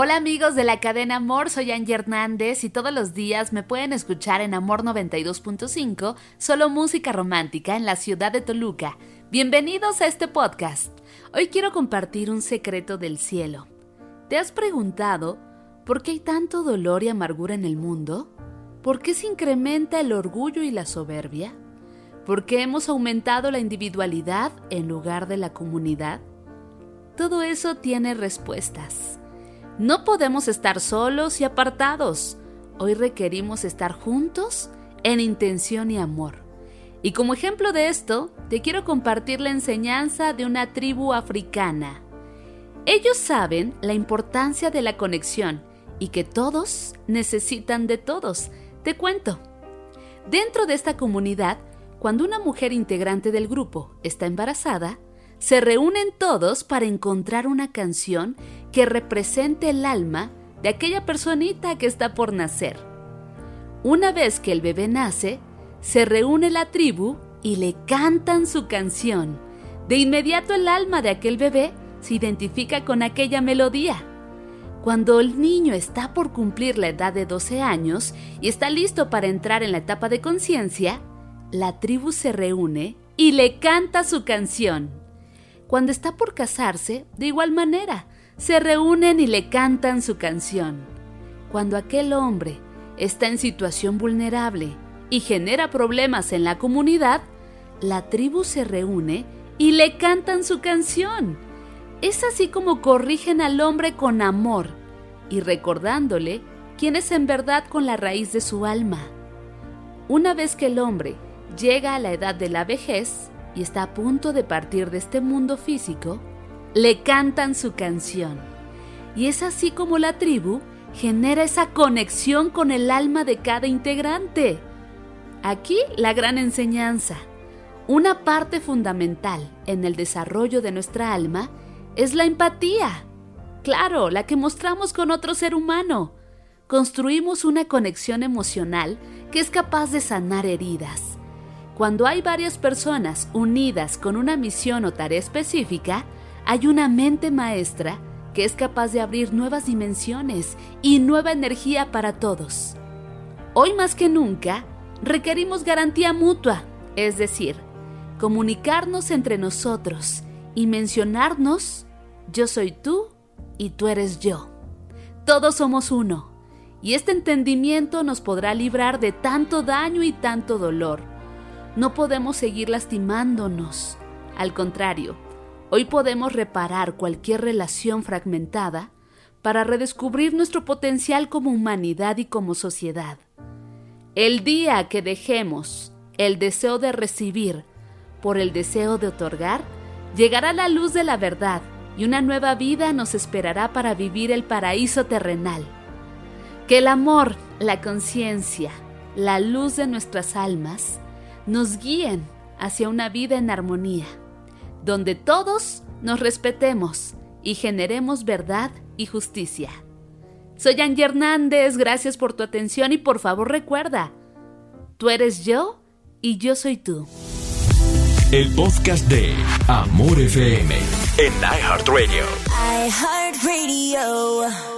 Hola amigos de la cadena Amor, soy Angie Hernández y todos los días me pueden escuchar en Amor 92.5, solo música romántica en la ciudad de Toluca. Bienvenidos a este podcast. Hoy quiero compartir un secreto del cielo. ¿Te has preguntado por qué hay tanto dolor y amargura en el mundo? ¿Por qué se incrementa el orgullo y la soberbia? ¿Por qué hemos aumentado la individualidad en lugar de la comunidad? Todo eso tiene respuestas. No podemos estar solos y apartados. Hoy requerimos estar juntos en intención y amor. Y como ejemplo de esto, te quiero compartir la enseñanza de una tribu africana. Ellos saben la importancia de la conexión y que todos necesitan de todos. Te cuento. Dentro de esta comunidad, cuando una mujer integrante del grupo está embarazada, se reúnen todos para encontrar una canción que represente el alma de aquella personita que está por nacer. Una vez que el bebé nace, se reúne la tribu y le cantan su canción. De inmediato el alma de aquel bebé se identifica con aquella melodía. Cuando el niño está por cumplir la edad de 12 años y está listo para entrar en la etapa de conciencia, la tribu se reúne y le canta su canción. Cuando está por casarse, de igual manera, se reúnen y le cantan su canción. Cuando aquel hombre está en situación vulnerable y genera problemas en la comunidad, la tribu se reúne y le cantan su canción. Es así como corrigen al hombre con amor y recordándole quién es en verdad con la raíz de su alma. Una vez que el hombre llega a la edad de la vejez, y está a punto de partir de este mundo físico, le cantan su canción. Y es así como la tribu genera esa conexión con el alma de cada integrante. Aquí la gran enseñanza. Una parte fundamental en el desarrollo de nuestra alma es la empatía. Claro, la que mostramos con otro ser humano. Construimos una conexión emocional que es capaz de sanar heridas cuando hay varias personas unidas con una misión o tarea específica, hay una mente maestra que es capaz de abrir nuevas dimensiones y nueva energía para todos. Hoy más que nunca, requerimos garantía mutua, es decir, comunicarnos entre nosotros y mencionarnos, yo soy tú y tú eres yo. Todos somos uno, y este entendimiento nos podrá librar de tanto daño y tanto dolor no podemos seguir lastimándonos. Al contrario, hoy podemos reparar cualquier relación fragmentada para redescubrir nuestro potencial como humanidad y como sociedad. El día que dejemos el deseo de recibir por el deseo de otorgar, llegará la luz de la verdad y una nueva vida nos esperará para vivir el paraíso terrenal. Que el amor, la conciencia, la luz de nuestras almas, nos guíen hacia una vida en armonía, donde todos nos respetemos y generemos verdad y justicia. Soy Angie Hernández, gracias por tu atención y por favor recuerda, tú eres yo y yo soy tú. El podcast de Amor FM en iHeartRadio. iHeartRadio.